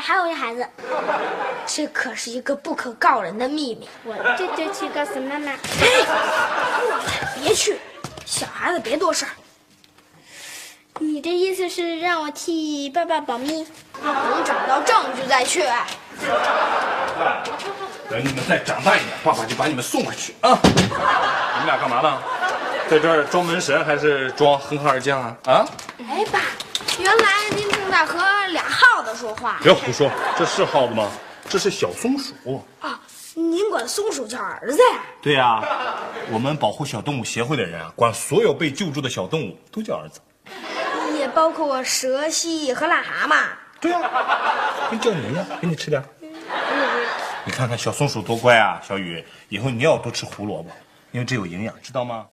还有一孩子，这可是一个不可告人的秘密。我这就去告诉妈妈。别去，小孩子别多事儿。你的意思是让我替爸爸保密？等找到证据再去。等你们再长大一点，爸爸就把你们送回去啊！你们俩干嘛呢？在这儿装门神还是装哼哈二将啊？啊！哎，爸，原来您正在和俩耗子说话别胡说，这是耗子吗？这是小松鼠。啊！您管松鼠叫儿子呀？对呀、我们保护小动物协会的人啊，管所有被救助的小动物都叫儿子。也包括蛇、蜥蜴和癞蛤蟆。对呀、跟叫你一样，给你吃点。你看看小松鼠多乖啊，小雨，以后你要多吃胡萝卜，因为这有营养，知道吗？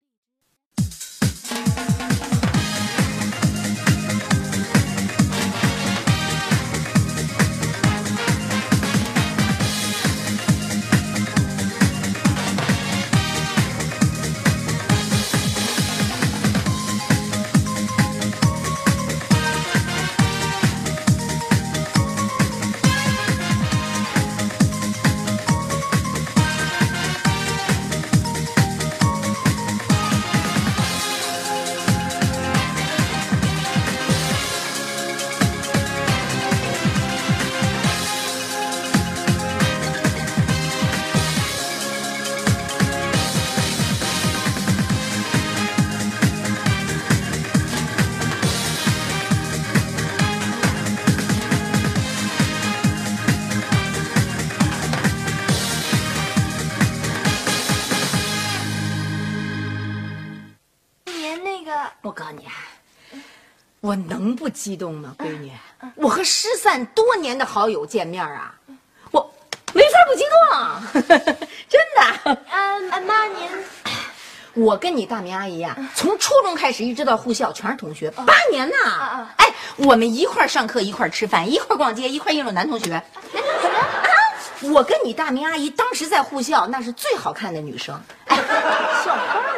我告诉你，啊，我能不激动吗，闺女？我和失散多年的好友见面啊，我没法不激动啊，真的。呃，妈您我跟你大明阿姨啊、从初中开始一直到护校，全是同学，八年呢。啊哎，我们一块儿上课，一块儿吃饭，一块儿逛街，一块儿议论男同学。啊，我跟你大明阿姨当时在护校，那是最好看的女生。哎，校花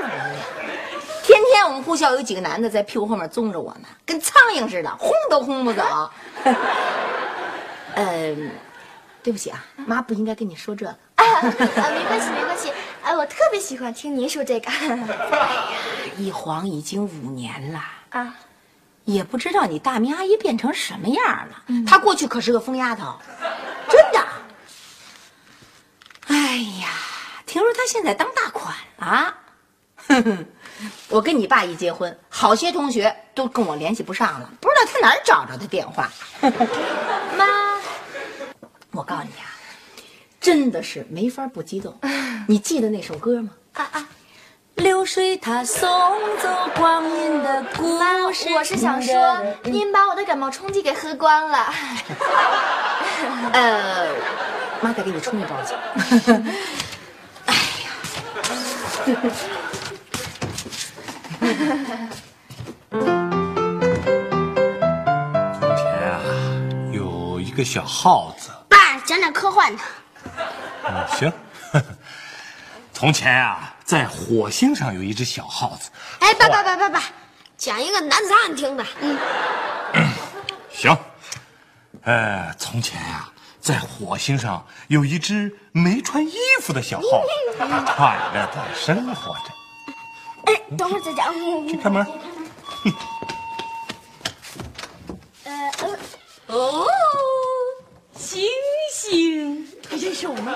天天我们护校有几个男的在屁股后面踪着我呢，跟苍蝇似的，轰都轰不走。嗯，对不起啊，妈不应该跟你说这个。啊，没关系，没关系。啊，我特别喜欢听您说这个。一晃已经五年了。啊，也不知道你大明阿姨变成什么样了。她过去可是个疯丫头，真的。哎呀，听说她现在当大款了。哼哼，我跟你爸一结婚，好些同学都跟我联系不上了，不知道他哪儿找着的电话。妈，我告诉你啊，真的是没法不激动。你记得那首歌吗？啊啊，流水它送走光阴的故妈，事。我是想说，您把我的感冒冲剂给喝光了。呃，妈再给你冲一包去。哎呀，从前啊，有一个小耗子。爸讲点科幻的。嗯，行。从前啊，在火星上有一只小耗子。哎，爸爸爸爸爸，讲一个男子汉听的。嗯，行。呃，从前啊，在火星上有一只没穿衣服的小耗子，它快乐的生活着。哎，等会儿再讲。去开门。呃呃，哦，星星，你认识我吗？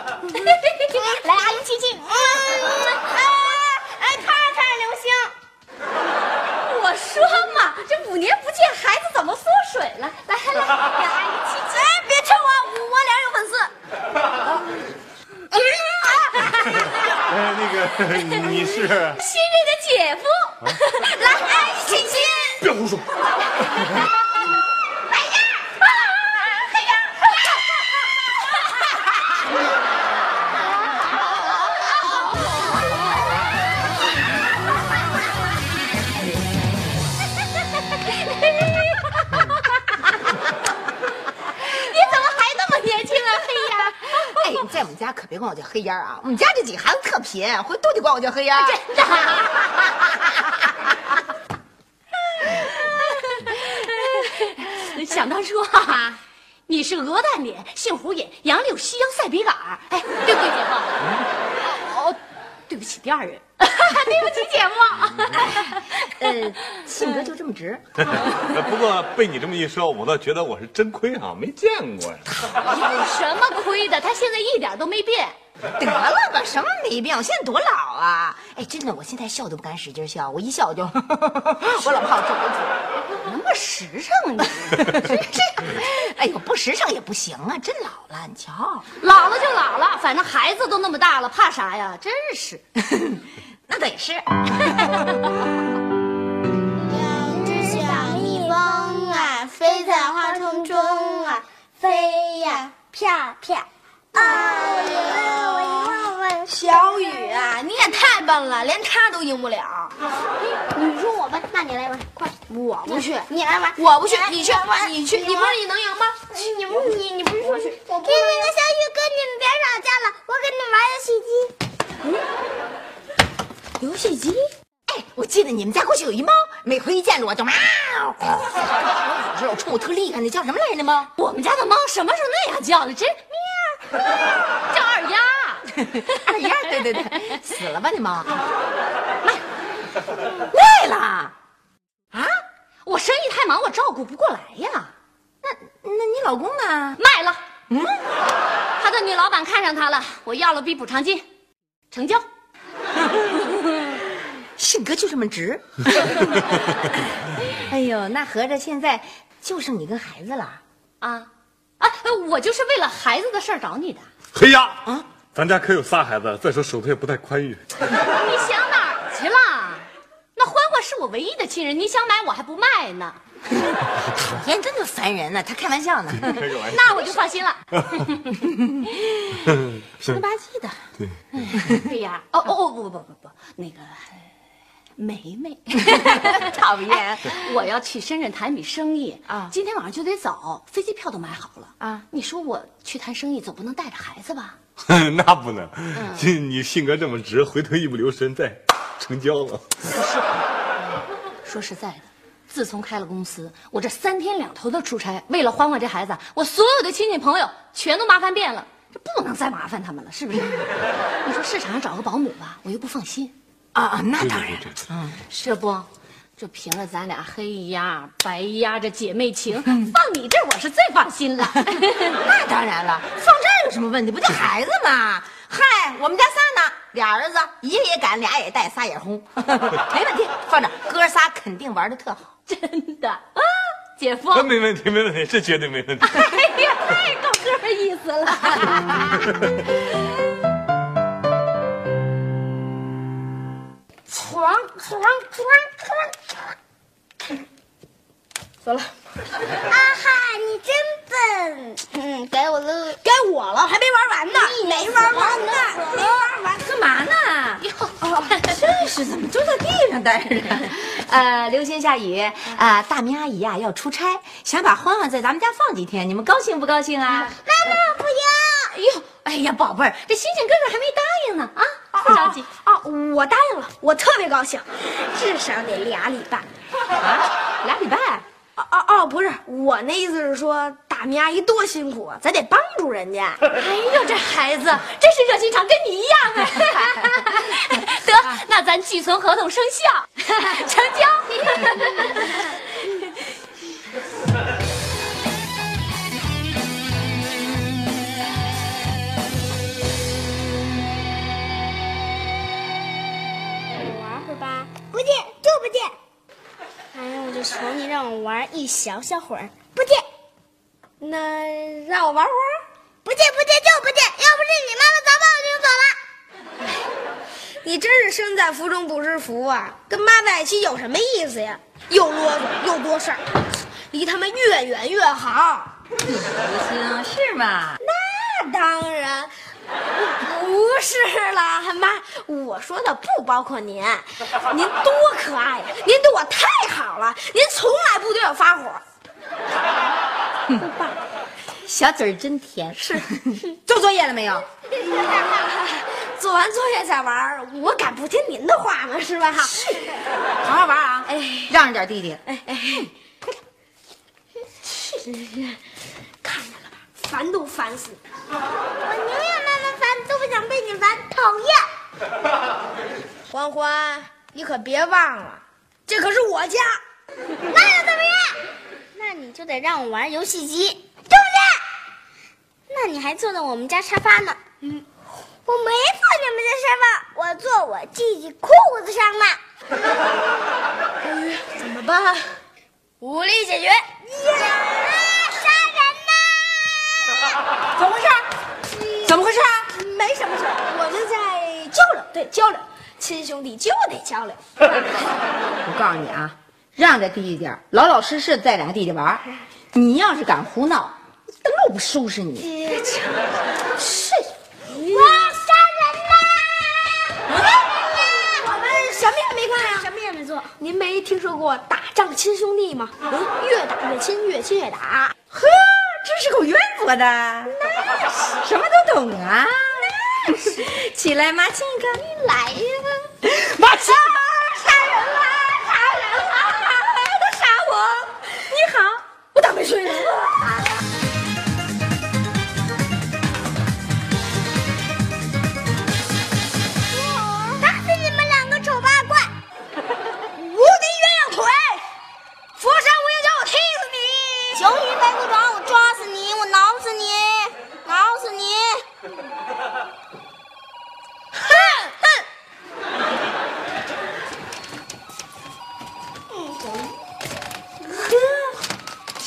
来，阿姨亲亲。嗯，哎哎，看看流星。我说嘛，这五年不见，孩子怎么缩水了？来来来，给阿姨亲亲。哎，别称我，我脸有粉丝。呃，那个你是？新任的来，一起亲！别胡说！黑烟，你怎么还那么年轻啊，黑烟？哎，你在我们家可别管我叫黑烟啊，我们家这几孩子特贫，回都得管我叫黑烟。真的。想当初哈啊，你是鹅蛋脸，杏核眼，杨柳西洋赛笔杆儿，哎，对不对，姐夫？哦，对不起，第二人，对不起，姐夫。呃，性格就这么直。不过被你这么一说，我倒觉得我是真亏啊，没见过呀。有什么亏的？他现在一点都没变。得了吧，什么没病？我现在多老啊！哎，真的，我现在笑都不敢使劲笑，我一笑我就，我老怕我皱不住。那么实诚你，这，哎呦，不实诚也不行啊！真老了，你瞧，老了就老了，反正孩子都那么大了，怕啥呀？真是。那倒也是。两只小蜜蜂啊，飞在花丛中啊，飞呀啪啪。小雨啊，你也太笨了，连他都赢不了。你说我笨，那你来玩，快，我不去，你来玩，我不去，你去，你去，你不是你能赢吗？你不你你不是说去？我不那个小雨哥，你们别吵架了，我跟你玩游戏机。游戏机？哎，我记得你们家过去有一猫，每回一见着我就喵。有时候冲我特厉害，那叫什么来着吗？我们家的猫什么时候那样叫了？真喵，叫二丫。二丫，对对对，死了吧你猫？卖，卖了。啊？我生意太忙，我照顾不过来呀。那那你老公呢？卖了。嗯，他的女老板看上他了，我要了笔补偿金，成交。性格就这么直。哎呦，那合着现在就剩你跟孩子了啊？啊，我就是为了孩子的事儿找你的。黑鸭啊，咱家可有仨孩子，再说手头也不太宽裕。你想哪儿去了？那欢欢是我唯一的亲人，你想买我还不卖呢。讨厌，真的烦人呢。他开玩笑呢。开玩笑。那我就放心了。什么吧唧的？对。对呀。哦哦不不不不不，那个。梅梅，讨厌！我要去深圳谈笔生意啊，今天晚上就得走，飞机票都买好了啊。你说我去谈生意，总不能带着孩子吧？那不能，你性格这么直，回头一不留神再成交了。说实在的，自从开了公司，我这三天两头的出差，为了欢欢这孩子，我所有的亲戚朋友全都麻烦遍了，这不能再麻烦他们了，是不是？你说市场上找个保姆吧，我又不放心。啊，那当然，嗯，这不，就凭着咱俩黑鸭白鸭这姐妹情，放你这我是最放心了。那当然了，放这儿有什么问题？不就孩子吗？嗨，我们家仨呢，俩儿子，一个也赶，俩也带，仨也轰，没问题，放这哥仨肯定玩的特好，真的啊，姐夫，没问题，没问题，这绝对没问题。哎呀，太够哥们意思了。闯闯闯闯！走了。啊哈，你真笨！嗯，该我了，该我了，还没玩完呢。你没玩完呢，没玩完，干嘛呢？哟，真是怎么就在地上待着？呃，刘星、夏雨，啊，大明阿姨呀要出差，想把欢欢在咱们家放几天，你们高兴不高兴啊？妈妈不要！哎呦，哎呀，宝贝儿，这星星哥哥还没答应呢啊！不着急啊，我答应了，我特别高兴，至少得俩礼拜。啊，俩礼拜？哦哦哦，不是，我那意思是说，大明阿姨多辛苦啊，咱得帮助人家。哎呦，这孩子真是热心肠，跟你一样啊！得，那咱寄存合同生效，成交。不见就不见，哎呀，我就求你让我玩一小小会儿，不见。那让我玩会儿，不见不见就不见。要不是你妈妈早把我领走了。你真是身在福中不知福啊！跟妈在一起有什么意思呀？又啰嗦又多事儿，离他们越远越好。刘星是吗？那当然。不是啦，妈，我说的不包括您。您多可爱呀！您对我太好了，您从来不对我发火。爸，小嘴真甜。是，做作业了没有？做完作业再玩，我敢不听您的话吗？是吧？好好玩啊！哎，让着点弟弟。哎哎，看见了吧？烦都烦死了！我宁愿想被你烦，讨厌。欢欢，你可别忘了，这可是我家。那又怎么样？那你就得让我玩游戏机，对不对？那你还坐在我们家沙发呢。嗯，我没坐你们家沙发，我坐我弟弟裤子上呢。怎么办？武力解决。杀人呐！怎么回事？怎么回事啊？没什么事儿，我们在交流，对交流，亲兄弟就得交流。我告诉你啊，让着弟弟点儿老老实实带俩弟弟玩儿。你要是敢胡闹，等着我不收拾你！是，我杀人啦！我们什么也没干呀，什么也没做。您没听说过打仗亲兄弟吗？嗯，越打越亲，越亲越打。呵，真是够渊博的，那是什么都懂啊！起来，妈亲一个，你来呀！妈亲，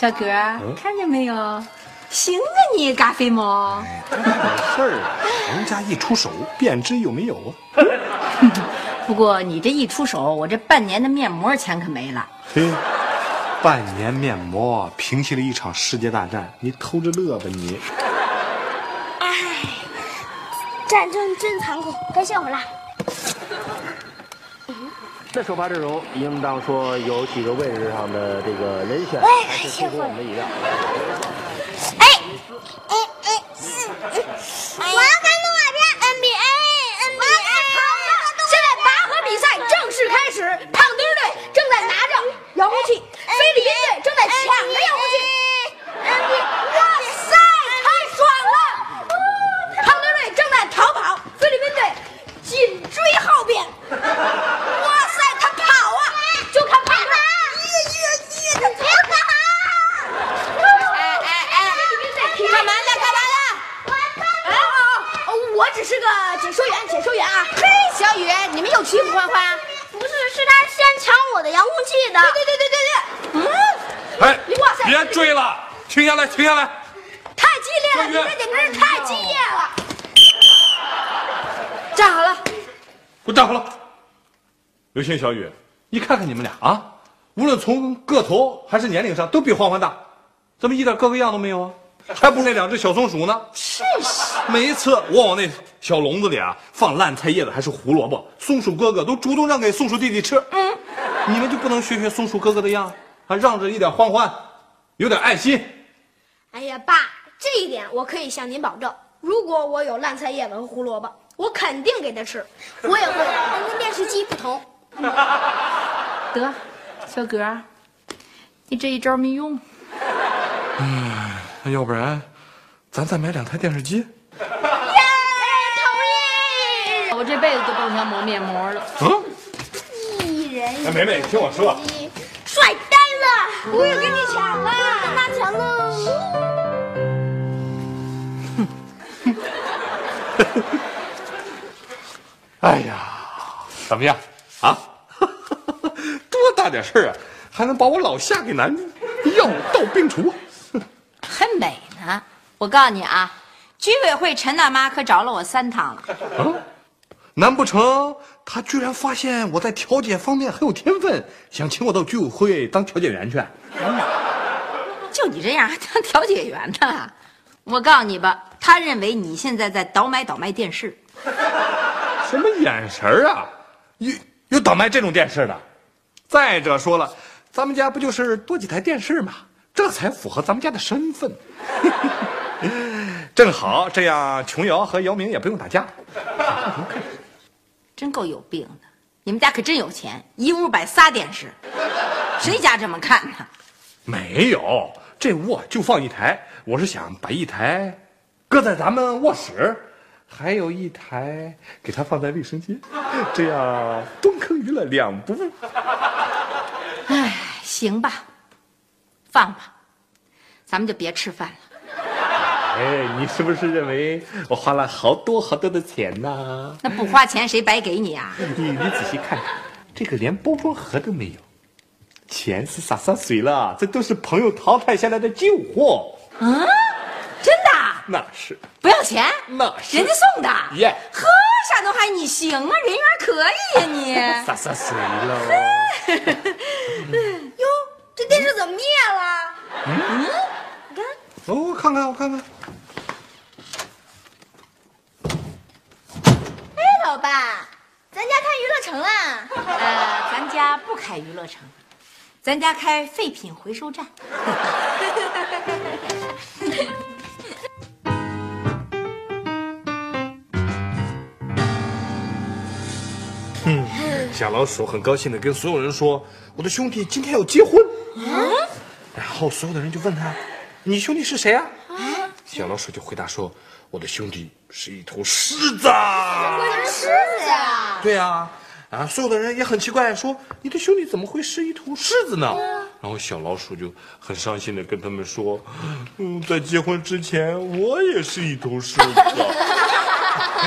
小哥儿，看见没有？行啊你，嘎飞猫。这点事儿啊，人家一出手便知有没有啊。不过你这一出手，我这半年的面膜钱可没了。嘿，半年面膜平息了一场世界大战，你偷着乐吧你。哎战争真残酷，该笑会儿了。那首发阵容应当说有几个位置上的这个人选，我也该是歇会儿出乎我们的意料。哎，哎哎，我要看动画片，NBA，NBA。现在拔河比赛正式开始，胖墩儿队正在拿着遥控器，菲律宾队正在抢着遥控器。哇塞，太爽了！胖墩儿队正在逃跑，菲律宾队紧追后边。哇塞，他跑啊，就看胖墩儿。别跑！哎哎哎，干嘛呢？干嘛呢？哎哦哦，我只是个解说员，解说员啊。嘿，小雨，你们又欺负欢欢？不是，是他先抢我的遥控器的。对对对对对，嗯，哎哇塞别追了，停下来，停下来。太激烈了，你小雨这简直是太激烈了。站好了，给我站好了。刘星、小雨，你看看你们俩啊，无论从个头还是年龄上，都比欢欢大，怎么一点哥哥样都没有啊？还不如那两只小松鼠呢。是是。每一次我往那小笼子里啊放烂菜叶子还是胡萝卜，松鼠哥哥都主动让给松鼠弟弟吃。嗯，你们就不能学学松鼠哥哥的样，还让着一点欢欢，有点爱心。哎呀，爸，这一点我可以向您保证，如果我有烂菜叶子和胡萝卜，我肯定给他吃。我也会，但跟电视机不同。得，小哥儿，你这一招没用。那要不然，咱再买两台电视机？耶，同意我这辈子都不想抹面膜了。嗯。一人哎，梅梅，听我说。帅呆了！我也跟你抢了，跟他抢了。哎呀，怎么样啊？多大点事儿啊，还能把我老夏给难住？药到病除。还美呢！我告诉你啊，居委会陈大妈可找了我三趟了。啊？难不成他居然发现我在调解方面很有天分，想请我到居委会当调解员去？就你这样还 当调解员呢？我告诉你吧，他认为你现在在倒买倒卖电视。什么眼神儿啊？有有倒卖这种电视的？再者说了，咱们家不就是多几台电视吗？这才符合咱们家的身份。正好这样，琼瑶和姚明也不用打架。真够有病的！你们家可真有钱，一屋摆仨电视，谁家这么看呢？没有，这屋就放一台。我是想把一台搁在咱们卧室，还有一台给它放在卫生间，这样东坑娱乐两不误。哎，行吧，放吧，咱们就别吃饭了。哎，你是不是认为我花了好多好多的钱呢？那不花钱谁白给你啊？你你仔细看看，这个连包装盒都没有，钱是洒洒水了，这都是朋友淘汰下来的旧货。嗯，真的？那是，不要钱？那是人家送的。耶，呵，山东海，你行啊，人缘可以呀你。洒洒水了。哟，这电视怎么灭了？嗯，你看，哦，我看看，我看看。哎，老爸，咱家开娱乐城啦！呃，咱家不开娱乐城，咱家开废品回收站。小老鼠很高兴的跟所有人说：“我的兄弟今天要结婚。”然后所有的人就问他：“你兄弟是谁啊？”小老鼠就回答说：“我的兄弟是一头狮子。”狮子呀！对啊，啊，所有的人也很奇怪，说：“你的兄弟怎么会是一头狮子呢？”然后小老鼠就很伤心的跟他们说：“嗯，在结婚之前，我也是一头狮子。”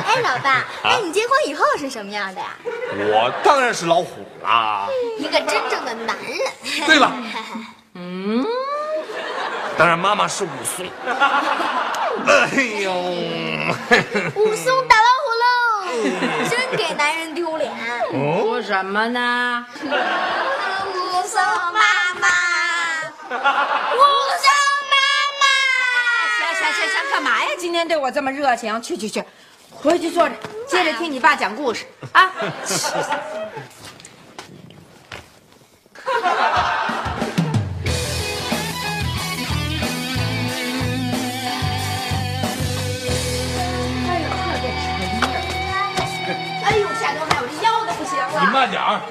哎，老爸，那你结婚以后是什么样的呀？我当然是老虎啦。一个真正的男人。对了，嗯，当然妈妈是武松。哎呦，武松打老虎喽，真给男人丢脸。说什么呢？武松妈妈，武松妈妈。行行行行，干嘛呀？今天对我这么热情？去去去，回去坐着，接着听你爸讲故事啊。哎呦，夏东海，我这腰都不行了。你慢点儿。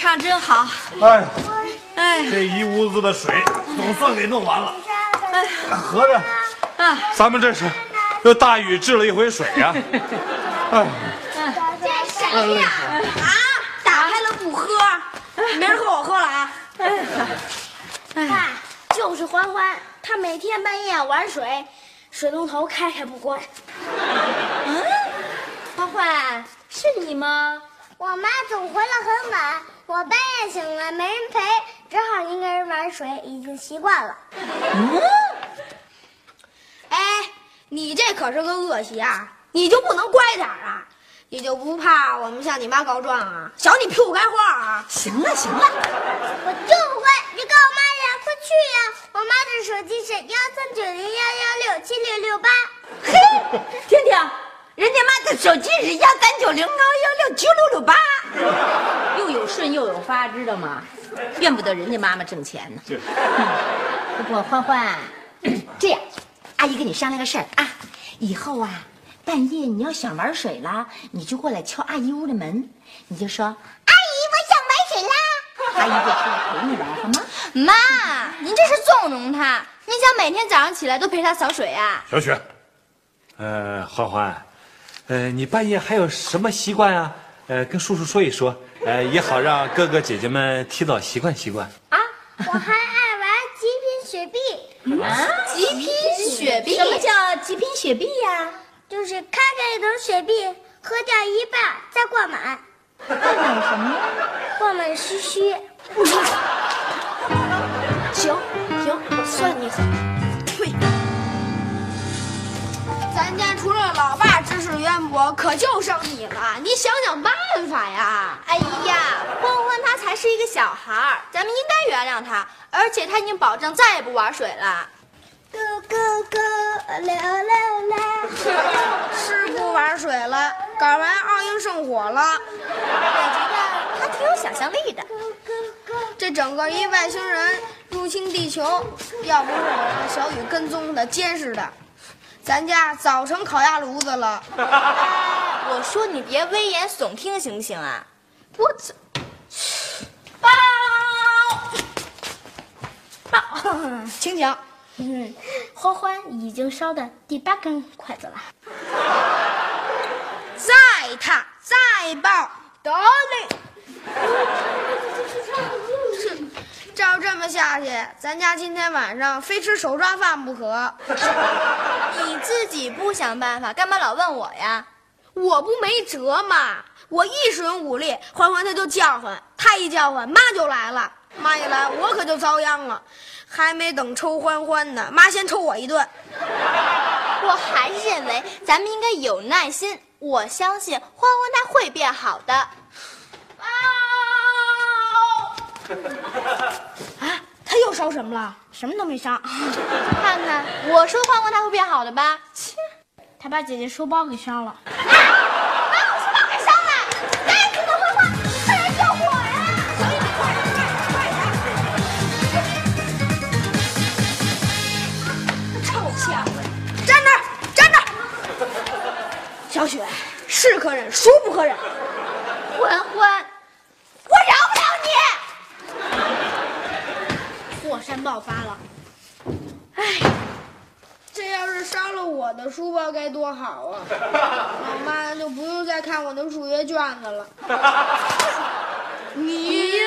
唱真好。哎，哎，这一屋子的水总算给弄完了。哎合着啊，咱们这是又大雨治了一回水呀、哎，这谁呀？啊，打开了不喝，明儿喝我喝了啊！哎爸，就是欢欢，他每天半夜玩水，水龙头开开不关。嗯，欢欢，是你吗？我妈总回来很晚，我半夜醒来没人陪，只好一个人玩水，已经习惯了。嗯哎，你这可是个恶习啊！你就不能乖点啊？你就不怕我们向你妈告状啊？小你屁股开花啊！行了行了，我就不乖，你告我妈呀，快去呀！我妈的手机是幺三九零幺幺六七六六八。嘿，听听，人家妈的手机是幺三九零幺幺六九六六八，又有顺又有发，知道吗？怨不得人家妈妈挣钱呢。不过欢欢，这样，阿姨跟你商量个事儿啊，以后啊，半夜你要想玩水了，你就过来敲阿姨屋的门，你就说阿姨，我想玩水啦，阿姨就出来陪你玩，好吗？妈，您这是纵容他，你想每天早上起来都陪他扫水啊？小雪，呃，欢欢，呃，你半夜还有什么习惯啊？呃，跟叔叔说一说，呃，也好让哥哥姐姐们提早习惯习惯。啊，我还爱玩极品雪碧，啊极品雪碧，什么叫极品雪碧呀、就是开开一桶雪碧，喝掉一半再灌满。灌满什么？灌满嘘嘘。行行，我算你狠。呸！咱家除了老爸渊博可就剩你了，你想想办法呀！哎呀，欢欢他才是一个小孩儿，咱们应该原谅他，而且他已经保证再也不玩水了。Go go 溜溜溜！是不玩水了，搞完奥运圣火了。我觉得他挺有想象力的。这整个一外星人入侵地球，要不是我让小雨跟踪的监视的。咱家早成烤鸭炉子了。我说你别危言耸听，行不行啊？我操！报报，请讲。嗯，欢欢已经烧的第八根筷子了。再烫，再爆，得嘞。照这么下去，咱家今天晚上非吃手抓饭不可。你自己不想办法，干嘛老问我呀？我不没辙嘛。我一使用武力，欢欢他就叫唤，他一叫唤，妈就来了。妈一来，我可就遭殃了。还没等抽欢欢呢，妈先抽我一顿。我还是认为咱们应该有耐心，我相信欢欢他会变好的。啊！他又烧什么了？什么都没烧。看看我说欢欢他会变好的吧。切。他把姐姐书包给烧了。把我书包给烧了。该死的欢欢快来救火呀小雨你快快快臭小子站那站那小雪是可忍孰不可忍欢欢全爆发了。哎，这要是烧了我的书包该多好啊！老妈就不用再看我的数学卷子了。你呀。